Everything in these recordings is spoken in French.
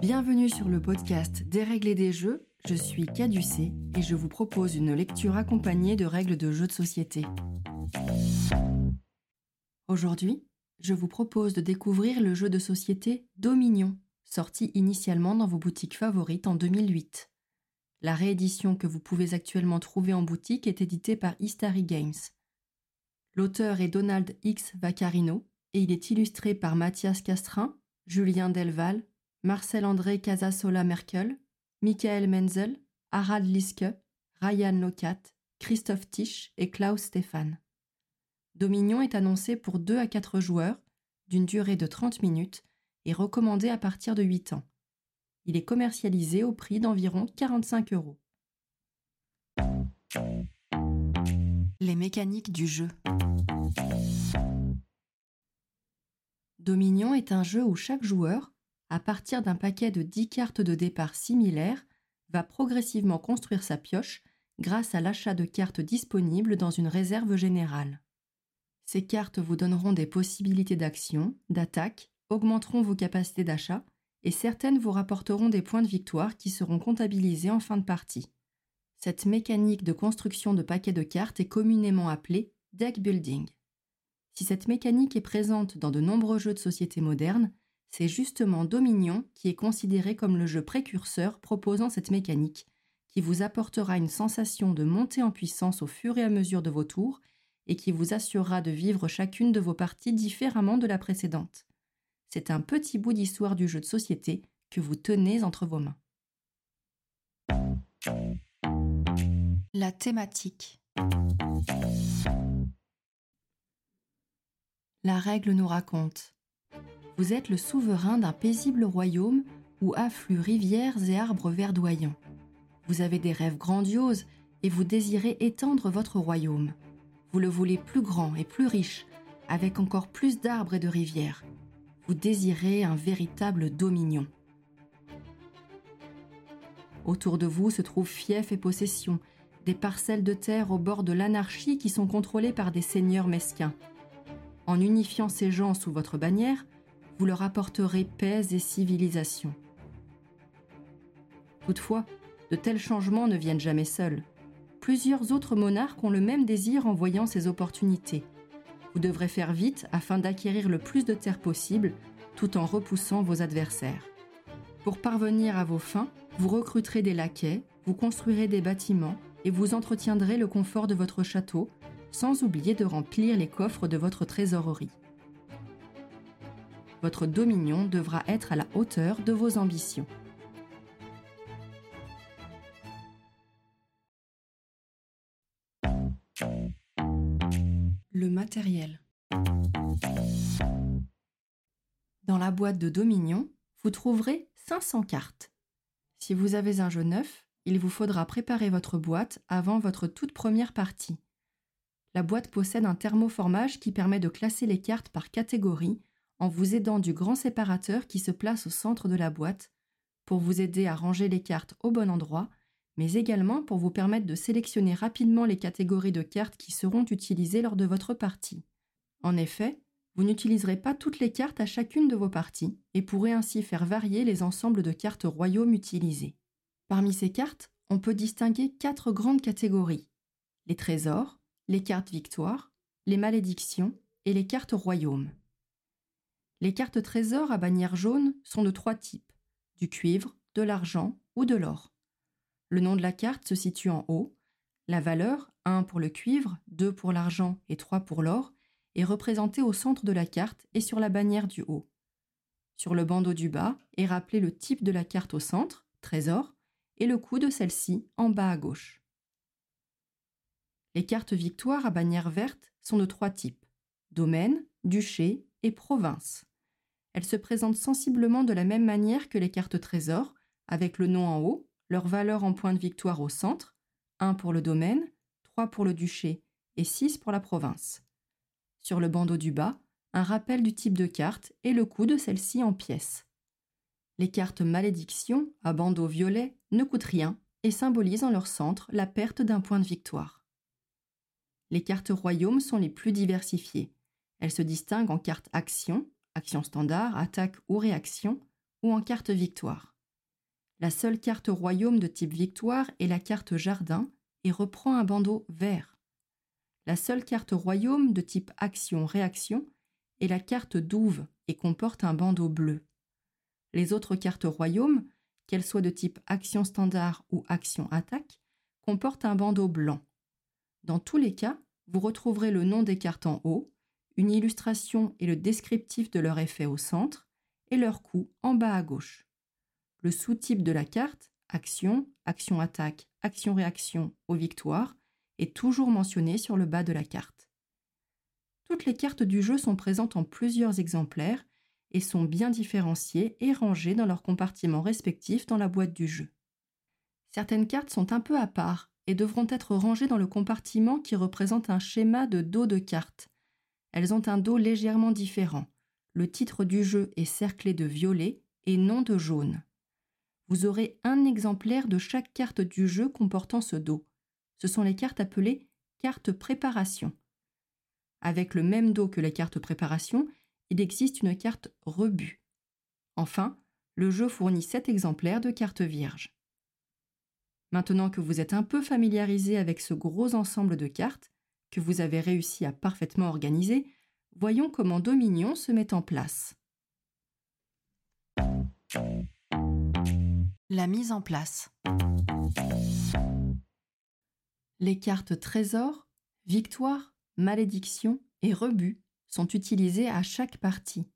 Bienvenue sur le podcast Dérégler des jeux, je suis Caducé et je vous propose une lecture accompagnée de règles de jeux de société. Aujourd'hui, je vous propose de découvrir le jeu de société Dominion, sorti initialement dans vos boutiques favorites en 2008. La réédition que vous pouvez actuellement trouver en boutique est éditée par Istari Games. L'auteur est Donald X. Vaccarino et il est illustré par Mathias Castrin, Julien Delval, Marcel-André Casasola-Merkel, Michael Menzel, Harald Liske, Ryan Locat, Christophe Tisch et Klaus Stefan. Dominion est annoncé pour 2 à 4 joueurs, d'une durée de 30 minutes, et recommandé à partir de 8 ans. Il est commercialisé au prix d'environ 45 euros. Les mécaniques du jeu. Dominion est un jeu où chaque joueur, à partir d'un paquet de 10 cartes de départ similaires, va progressivement construire sa pioche grâce à l'achat de cartes disponibles dans une réserve générale. Ces cartes vous donneront des possibilités d'action, d'attaque, augmenteront vos capacités d'achat et certaines vous rapporteront des points de victoire qui seront comptabilisés en fin de partie. Cette mécanique de construction de paquets de cartes est communément appelée deck building. Si cette mécanique est présente dans de nombreux jeux de société modernes, c'est justement Dominion qui est considéré comme le jeu précurseur proposant cette mécanique, qui vous apportera une sensation de montée en puissance au fur et à mesure de vos tours et qui vous assurera de vivre chacune de vos parties différemment de la précédente. C'est un petit bout d'histoire du jeu de société que vous tenez entre vos mains. La thématique. La règle nous raconte. Vous êtes le souverain d'un paisible royaume où affluent rivières et arbres verdoyants. Vous avez des rêves grandioses et vous désirez étendre votre royaume. Vous le voulez plus grand et plus riche, avec encore plus d'arbres et de rivières. Vous désirez un véritable dominion. Autour de vous se trouvent fiefs et possessions, des parcelles de terre au bord de l'anarchie qui sont contrôlées par des seigneurs mesquins. En unifiant ces gens sous votre bannière, vous leur apporterez paix et civilisation. Toutefois, de tels changements ne viennent jamais seuls. Plusieurs autres monarques ont le même désir en voyant ces opportunités. Vous devrez faire vite afin d'acquérir le plus de terres possible tout en repoussant vos adversaires. Pour parvenir à vos fins, vous recruterez des laquais, vous construirez des bâtiments et vous entretiendrez le confort de votre château sans oublier de remplir les coffres de votre trésorerie. Votre dominion devra être à la hauteur de vos ambitions. Le matériel. Dans la boîte de Dominion, vous trouverez 500 cartes. Si vous avez un jeu neuf, il vous faudra préparer votre boîte avant votre toute première partie. La boîte possède un thermoformage qui permet de classer les cartes par catégorie en vous aidant du grand séparateur qui se place au centre de la boîte pour vous aider à ranger les cartes au bon endroit, mais également pour vous permettre de sélectionner rapidement les catégories de cartes qui seront utilisées lors de votre partie. En effet, vous n'utiliserez pas toutes les cartes à chacune de vos parties et pourrez ainsi faire varier les ensembles de cartes royaumes utilisés. Parmi ces cartes, on peut distinguer quatre grandes catégories les trésors, les cartes victoires, les malédictions et les cartes royaumes. Les cartes trésors à bannière jaune sont de trois types du cuivre, de l'argent ou de l'or. Le nom de la carte se situe en haut. La valeur, 1 pour le cuivre, 2 pour l'argent et 3 pour l'or, est représentée au centre de la carte et sur la bannière du haut. Sur le bandeau du bas est rappelé le type de la carte au centre, trésor, et le coût de celle-ci en bas à gauche. Les cartes victoires à bannière verte sont de trois types domaine, duché et province. Elles se présentent sensiblement de la même manière que les cartes trésors, avec le nom en haut, leur valeur en points de victoire au centre, 1 pour le domaine, 3 pour le duché et 6 pour la province. Sur le bandeau du bas, un rappel du type de carte et le coût de celle-ci en pièces. Les cartes malédiction, à bandeau violet, ne coûtent rien et symbolisent en leur centre la perte d'un point de victoire. Les cartes royaumes sont les plus diversifiées. Elles se distinguent en cartes action, action standard, attaque ou réaction, ou en carte victoire. La seule carte royaume de type victoire est la carte jardin et reprend un bandeau vert. La seule carte royaume de type action-réaction est la carte douve et comporte un bandeau bleu. Les autres cartes royaumes, qu'elles soient de type action standard ou action attaque, comportent un bandeau blanc. Dans tous les cas, vous retrouverez le nom des cartes en haut, une illustration et le descriptif de leur effet au centre, et leur coût en bas à gauche. Le sous-type de la carte, action, action-attaque, action-réaction ou victoire, est toujours mentionné sur le bas de la carte. Toutes les cartes du jeu sont présentes en plusieurs exemplaires et sont bien différenciées et rangées dans leurs compartiments respectifs dans la boîte du jeu. Certaines cartes sont un peu à part et devront être rangées dans le compartiment qui représente un schéma de dos de carte. Elles ont un dos légèrement différent. Le titre du jeu est cerclé de violet et non de jaune. Vous aurez un exemplaire de chaque carte du jeu comportant ce dos. Ce sont les cartes appelées cartes préparation. Avec le même dos que les cartes préparation, il existe une carte rebut. Enfin, le jeu fournit 7 exemplaires de cartes vierges. Maintenant que vous êtes un peu familiarisé avec ce gros ensemble de cartes, que vous avez réussi à parfaitement organiser, voyons comment Dominion se met en place. La mise en place. Les cartes trésor, victoire, malédiction et rebut sont utilisées à chaque partie.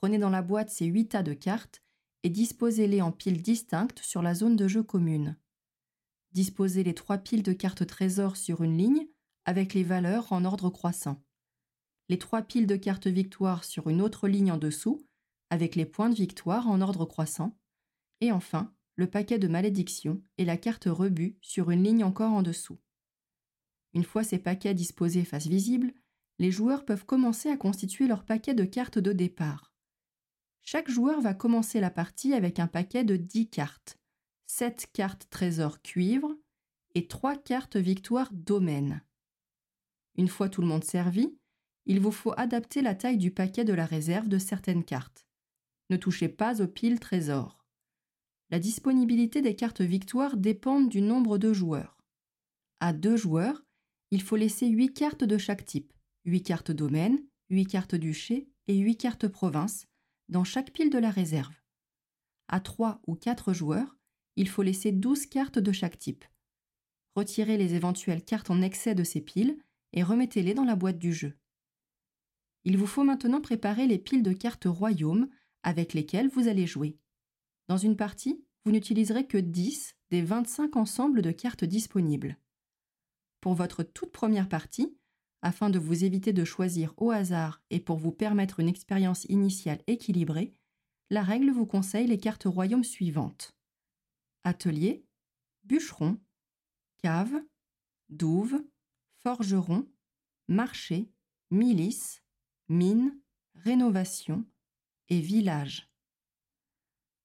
Prenez dans la boîte ces 8 tas de cartes et disposez-les en piles distinctes sur la zone de jeu commune. Disposez les trois piles de cartes trésor sur une ligne avec les valeurs en ordre croissant. Les trois piles de cartes victoire sur une autre ligne en dessous avec les points de victoire en ordre croissant. Et enfin, le paquet de malédiction et la carte rebut sur une ligne encore en dessous. Une fois ces paquets disposés face visible, les joueurs peuvent commencer à constituer leur paquet de cartes de départ. Chaque joueur va commencer la partie avec un paquet de 10 cartes, 7 cartes trésor cuivre et 3 cartes victoire domaine. Une fois tout le monde servi, il vous faut adapter la taille du paquet de la réserve de certaines cartes. Ne touchez pas aux piles trésor. La disponibilité des cartes victoire dépend du nombre de joueurs. À deux joueurs, il faut laisser 8 cartes de chaque type, 8 cartes domaine, 8 cartes duché et 8 cartes province, dans chaque pile de la réserve. À 3 ou 4 joueurs, il faut laisser 12 cartes de chaque type. Retirez les éventuelles cartes en excès de ces piles et remettez-les dans la boîte du jeu. Il vous faut maintenant préparer les piles de cartes royaume avec lesquelles vous allez jouer. Dans une partie, vous n'utiliserez que 10 des 25 ensembles de cartes disponibles. Pour votre toute première partie, afin de vous éviter de choisir au hasard et pour vous permettre une expérience initiale équilibrée, la règle vous conseille les cartes royaumes suivantes. Atelier, bûcheron, cave, douve, forgeron, marché, milice, mine, rénovation et village.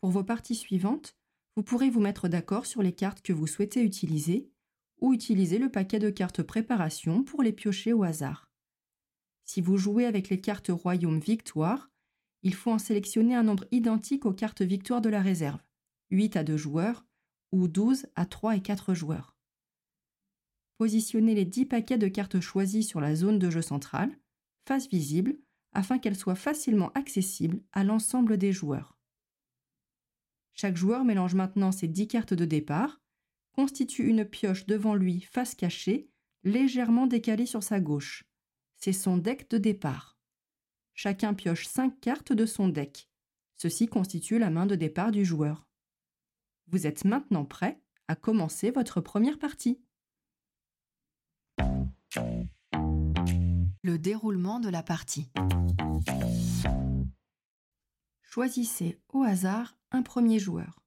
Pour vos parties suivantes, vous pourrez vous mettre d'accord sur les cartes que vous souhaitez utiliser ou utiliser le paquet de cartes préparation pour les piocher au hasard. Si vous jouez avec les cartes Royaume Victoire, il faut en sélectionner un nombre identique aux cartes Victoire de la réserve, 8 à 2 joueurs ou 12 à 3 et 4 joueurs. Positionnez les 10 paquets de cartes choisis sur la zone de jeu centrale, face visible, afin qu'elles soient facilement accessibles à l'ensemble des joueurs. Chaque joueur mélange maintenant ses 10 cartes de départ constitue une pioche devant lui face cachée, légèrement décalée sur sa gauche. C'est son deck de départ. Chacun pioche cinq cartes de son deck. Ceci constitue la main de départ du joueur. Vous êtes maintenant prêt à commencer votre première partie. Le déroulement de la partie. Choisissez au hasard un premier joueur.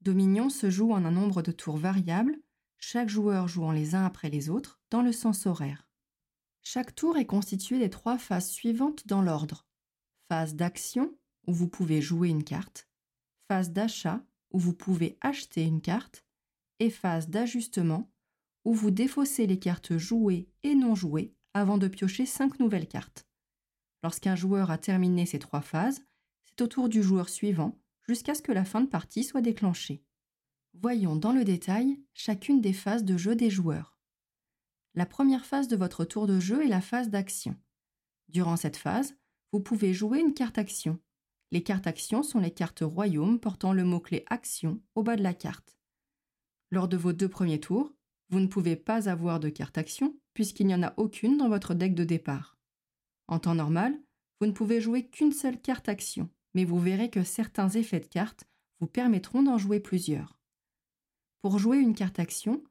Dominion se joue en un nombre de tours variable, chaque joueur jouant les uns après les autres dans le sens horaire. Chaque tour est constitué des trois phases suivantes dans l'ordre. Phase d'action, où vous pouvez jouer une carte, phase d'achat, où vous pouvez acheter une carte, et phase d'ajustement, où vous défaussez les cartes jouées et non jouées avant de piocher cinq nouvelles cartes. Lorsqu'un joueur a terminé ces trois phases, c'est au tour du joueur suivant jusqu'à ce que la fin de partie soit déclenchée. Voyons dans le détail chacune des phases de jeu des joueurs. La première phase de votre tour de jeu est la phase d'action. Durant cette phase, vous pouvez jouer une carte action. Les cartes actions sont les cartes royaumes portant le mot-clé action au bas de la carte. Lors de vos deux premiers tours, vous ne pouvez pas avoir de carte action puisqu'il n'y en a aucune dans votre deck de départ. En temps normal, vous ne pouvez jouer qu'une seule carte action, mais vous verrez que certains effets de cartes vous permettront d'en jouer plusieurs. Pour jouer une carte action,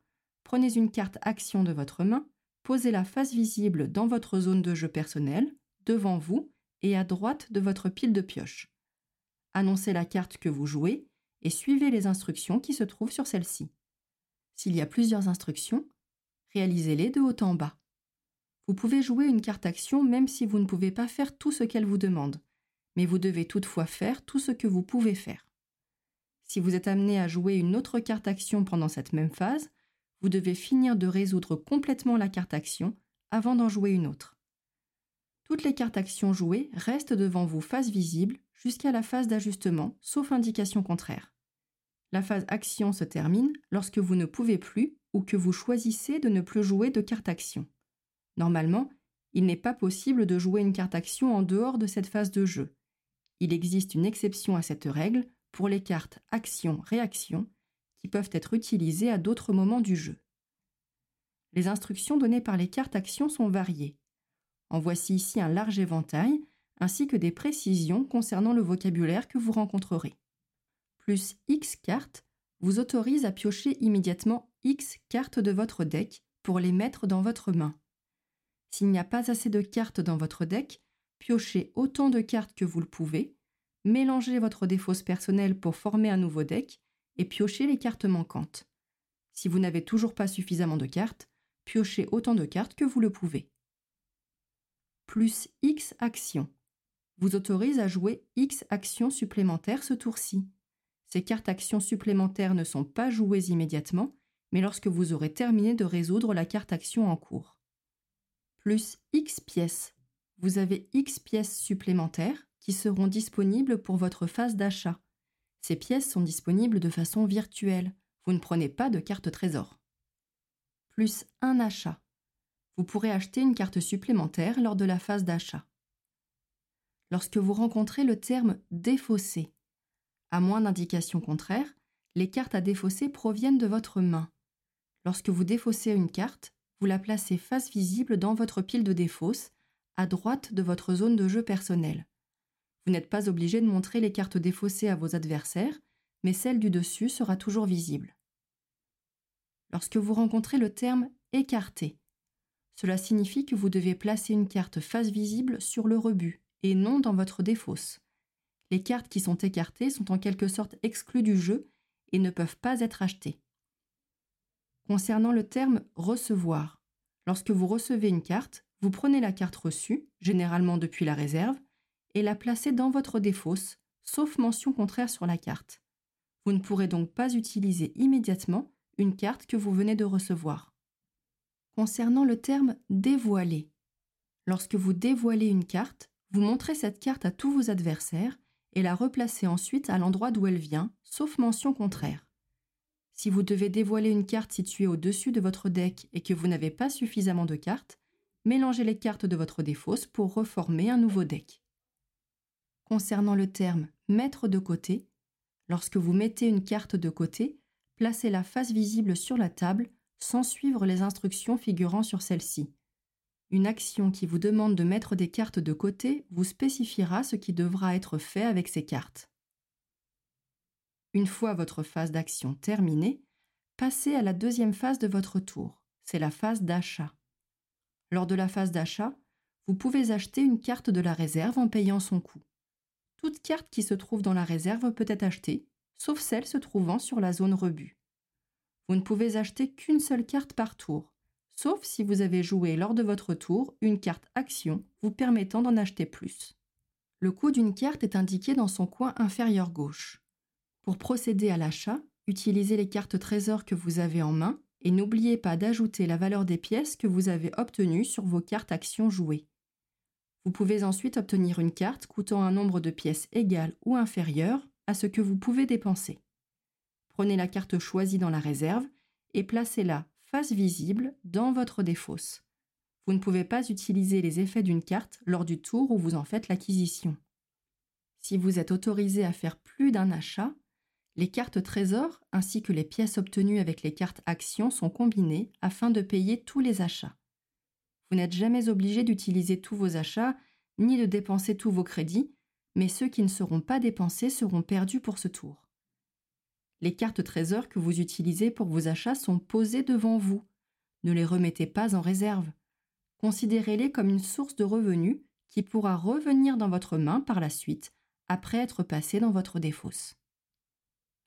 prenez une carte action de votre main, posez-la face visible dans votre zone de jeu personnelle, devant vous et à droite de votre pile de pioche. Annoncez la carte que vous jouez et suivez les instructions qui se trouvent sur celle-ci. S'il y a plusieurs instructions, réalisez-les de haut en bas. Vous pouvez jouer une carte action même si vous ne pouvez pas faire tout ce qu'elle vous demande, mais vous devez toutefois faire tout ce que vous pouvez faire. Si vous êtes amené à jouer une autre carte action pendant cette même phase, vous devez finir de résoudre complètement la carte action avant d'en jouer une autre. Toutes les cartes actions jouées restent devant vous face visible jusqu'à la phase d'ajustement, sauf indication contraire. La phase action se termine lorsque vous ne pouvez plus ou que vous choisissez de ne plus jouer de carte action. Normalement, il n'est pas possible de jouer une carte action en dehors de cette phase de jeu. Il existe une exception à cette règle pour les cartes action-réaction qui peuvent être utilisées à d'autres moments du jeu. Les instructions données par les cartes actions sont variées. En voici ici un large éventail, ainsi que des précisions concernant le vocabulaire que vous rencontrerez. Plus X cartes vous autorise à piocher immédiatement X cartes de votre deck pour les mettre dans votre main. S'il n'y a pas assez de cartes dans votre deck, piochez autant de cartes que vous le pouvez, mélangez votre défausse personnelle pour former un nouveau deck et piochez les cartes manquantes. Si vous n'avez toujours pas suffisamment de cartes, piochez autant de cartes que vous le pouvez. Plus X actions vous autorise à jouer X actions supplémentaires ce tour-ci. Ces cartes actions supplémentaires ne sont pas jouées immédiatement, mais lorsque vous aurez terminé de résoudre la carte action en cours plus X pièces. Vous avez X pièces supplémentaires qui seront disponibles pour votre phase d'achat. Ces pièces sont disponibles de façon virtuelle. Vous ne prenez pas de carte trésor. Plus un achat. Vous pourrez acheter une carte supplémentaire lors de la phase d'achat. Lorsque vous rencontrez le terme défaussé, à moins d'indication contraire, les cartes à défausser proviennent de votre main. Lorsque vous défaussez une carte, vous la placez face visible dans votre pile de défausse, à droite de votre zone de jeu personnelle. Vous n'êtes pas obligé de montrer les cartes défaussées à vos adversaires, mais celle du dessus sera toujours visible. Lorsque vous rencontrez le terme écarté, cela signifie que vous devez placer une carte face visible sur le rebut et non dans votre défausse. Les cartes qui sont écartées sont en quelque sorte exclues du jeu et ne peuvent pas être achetées. Concernant le terme recevoir, lorsque vous recevez une carte, vous prenez la carte reçue, généralement depuis la réserve, et la placez dans votre défausse, sauf mention contraire sur la carte. Vous ne pourrez donc pas utiliser immédiatement une carte que vous venez de recevoir. Concernant le terme dévoiler, lorsque vous dévoilez une carte, vous montrez cette carte à tous vos adversaires et la replacez ensuite à l'endroit d'où elle vient, sauf mention contraire. Si vous devez dévoiler une carte située au-dessus de votre deck et que vous n'avez pas suffisamment de cartes, mélangez les cartes de votre défausse pour reformer un nouveau deck. Concernant le terme mettre de côté, lorsque vous mettez une carte de côté, placez-la face visible sur la table sans suivre les instructions figurant sur celle-ci. Une action qui vous demande de mettre des cartes de côté vous spécifiera ce qui devra être fait avec ces cartes. Une fois votre phase d'action terminée, passez à la deuxième phase de votre tour, c'est la phase d'achat. Lors de la phase d'achat, vous pouvez acheter une carte de la réserve en payant son coût. Toute carte qui se trouve dans la réserve peut être achetée, sauf celle se trouvant sur la zone rebut. Vous ne pouvez acheter qu'une seule carte par tour, sauf si vous avez joué lors de votre tour une carte action vous permettant d'en acheter plus. Le coût d'une carte est indiqué dans son coin inférieur gauche. Pour procéder à l'achat, utilisez les cartes trésors que vous avez en main et n'oubliez pas d'ajouter la valeur des pièces que vous avez obtenues sur vos cartes actions jouées. Vous pouvez ensuite obtenir une carte coûtant un nombre de pièces égal ou inférieur à ce que vous pouvez dépenser. Prenez la carte choisie dans la réserve et placez-la face visible dans votre défausse. Vous ne pouvez pas utiliser les effets d'une carte lors du tour où vous en faites l'acquisition. Si vous êtes autorisé à faire plus d'un achat, les cartes trésors ainsi que les pièces obtenues avec les cartes actions sont combinées afin de payer tous les achats. Vous n'êtes jamais obligé d'utiliser tous vos achats ni de dépenser tous vos crédits, mais ceux qui ne seront pas dépensés seront perdus pour ce tour. Les cartes trésors que vous utilisez pour vos achats sont posées devant vous. Ne les remettez pas en réserve. Considérez-les comme une source de revenus qui pourra revenir dans votre main par la suite après être passé dans votre défausse.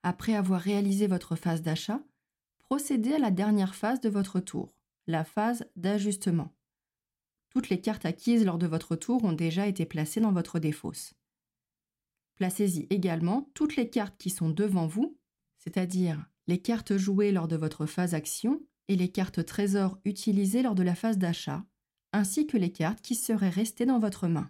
Après avoir réalisé votre phase d'achat, procédez à la dernière phase de votre tour, la phase d'ajustement. Toutes les cartes acquises lors de votre tour ont déjà été placées dans votre défausse. Placez-y également toutes les cartes qui sont devant vous, c'est-à-dire les cartes jouées lors de votre phase action et les cartes trésors utilisées lors de la phase d'achat, ainsi que les cartes qui seraient restées dans votre main.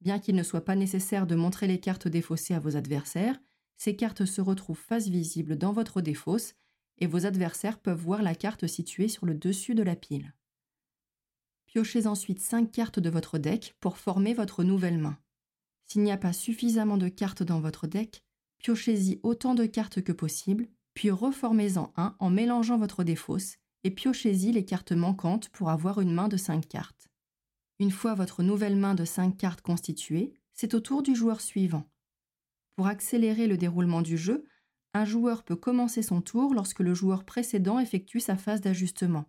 Bien qu'il ne soit pas nécessaire de montrer les cartes défaussées à vos adversaires, ces cartes se retrouvent face visible dans votre défausse et vos adversaires peuvent voir la carte située sur le dessus de la pile. Piochez ensuite 5 cartes de votre deck pour former votre nouvelle main. S'il n'y a pas suffisamment de cartes dans votre deck, piochez-y autant de cartes que possible, puis reformez-en un en mélangeant votre défausse et piochez-y les cartes manquantes pour avoir une main de 5 cartes. Une fois votre nouvelle main de 5 cartes constituée, c'est au tour du joueur suivant. Pour accélérer le déroulement du jeu, un joueur peut commencer son tour lorsque le joueur précédent effectue sa phase d'ajustement.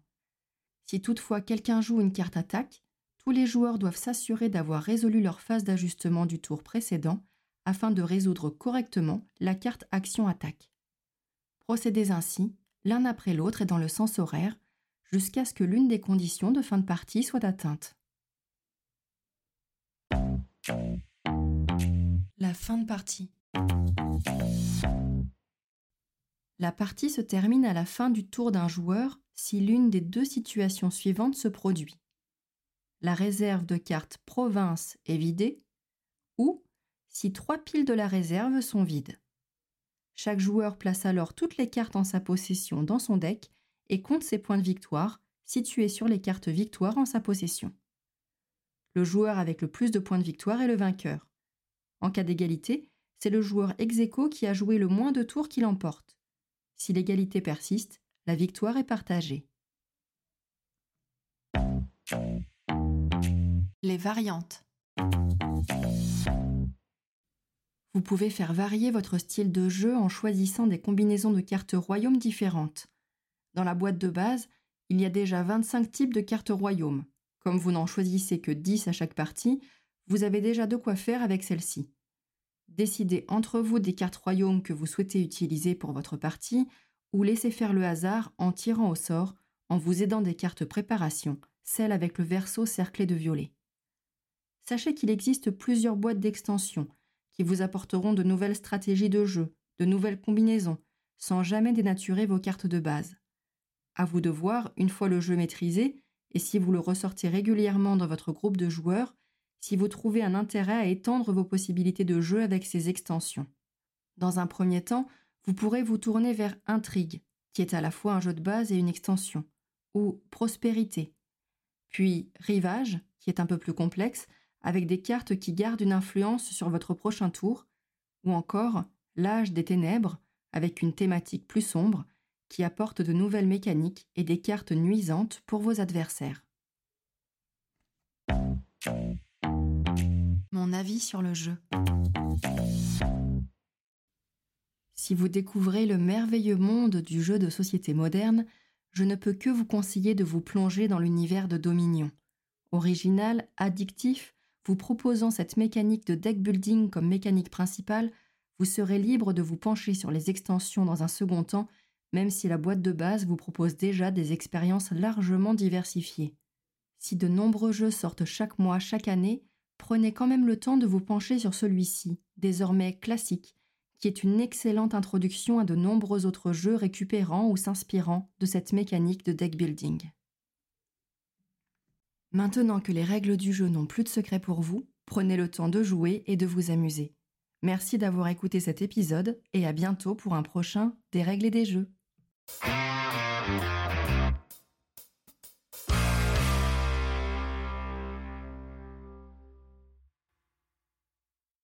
Si toutefois quelqu'un joue une carte attaque, tous les joueurs doivent s'assurer d'avoir résolu leur phase d'ajustement du tour précédent afin de résoudre correctement la carte action-attaque. Procédez ainsi, l'un après l'autre et dans le sens horaire, jusqu'à ce que l'une des conditions de fin de partie soit atteinte. La fin de partie. La partie se termine à la fin du tour d'un joueur si l'une des deux situations suivantes se produit. La réserve de cartes province est vidée ou si trois piles de la réserve sont vides. Chaque joueur place alors toutes les cartes en sa possession dans son deck et compte ses points de victoire situés sur les cartes victoire en sa possession. Le joueur avec le plus de points de victoire est le vainqueur. En cas d'égalité, c'est le joueur ex qui a joué le moins de tours qui l'emporte. Si l'égalité persiste, la victoire est partagée. Les variantes. Vous pouvez faire varier votre style de jeu en choisissant des combinaisons de cartes royaumes différentes. Dans la boîte de base, il y a déjà 25 types de cartes royaumes. Comme vous n'en choisissez que 10 à chaque partie, vous avez déjà de quoi faire avec celle-ci. Décidez entre vous des cartes royaumes que vous souhaitez utiliser pour votre partie ou laissez faire le hasard en tirant au sort en vous aidant des cartes préparation, celles avec le verso cerclé de violet. Sachez qu'il existe plusieurs boîtes d'extensions qui vous apporteront de nouvelles stratégies de jeu, de nouvelles combinaisons, sans jamais dénaturer vos cartes de base. À vous de voir, une fois le jeu maîtrisé, et si vous le ressortez régulièrement dans votre groupe de joueurs, si vous trouvez un intérêt à étendre vos possibilités de jeu avec ces extensions. Dans un premier temps, vous pourrez vous tourner vers Intrigue, qui est à la fois un jeu de base et une extension, ou Prospérité, puis Rivage, qui est un peu plus complexe, avec des cartes qui gardent une influence sur votre prochain tour, ou encore L'âge des ténèbres, avec une thématique plus sombre, qui apporte de nouvelles mécaniques et des cartes nuisantes pour vos adversaires. Mon avis sur le jeu. Si vous découvrez le merveilleux monde du jeu de société moderne, je ne peux que vous conseiller de vous plonger dans l'univers de Dominion. Original, addictif, vous proposant cette mécanique de deck building comme mécanique principale, vous serez libre de vous pencher sur les extensions dans un second temps même si la boîte de base vous propose déjà des expériences largement diversifiées. Si de nombreux jeux sortent chaque mois, chaque année, prenez quand même le temps de vous pencher sur celui-ci, désormais classique, qui est une excellente introduction à de nombreux autres jeux récupérant ou s'inspirant de cette mécanique de deck building. Maintenant que les règles du jeu n'ont plus de secret pour vous, prenez le temps de jouer et de vous amuser. Merci d'avoir écouté cet épisode et à bientôt pour un prochain Des règles et des jeux.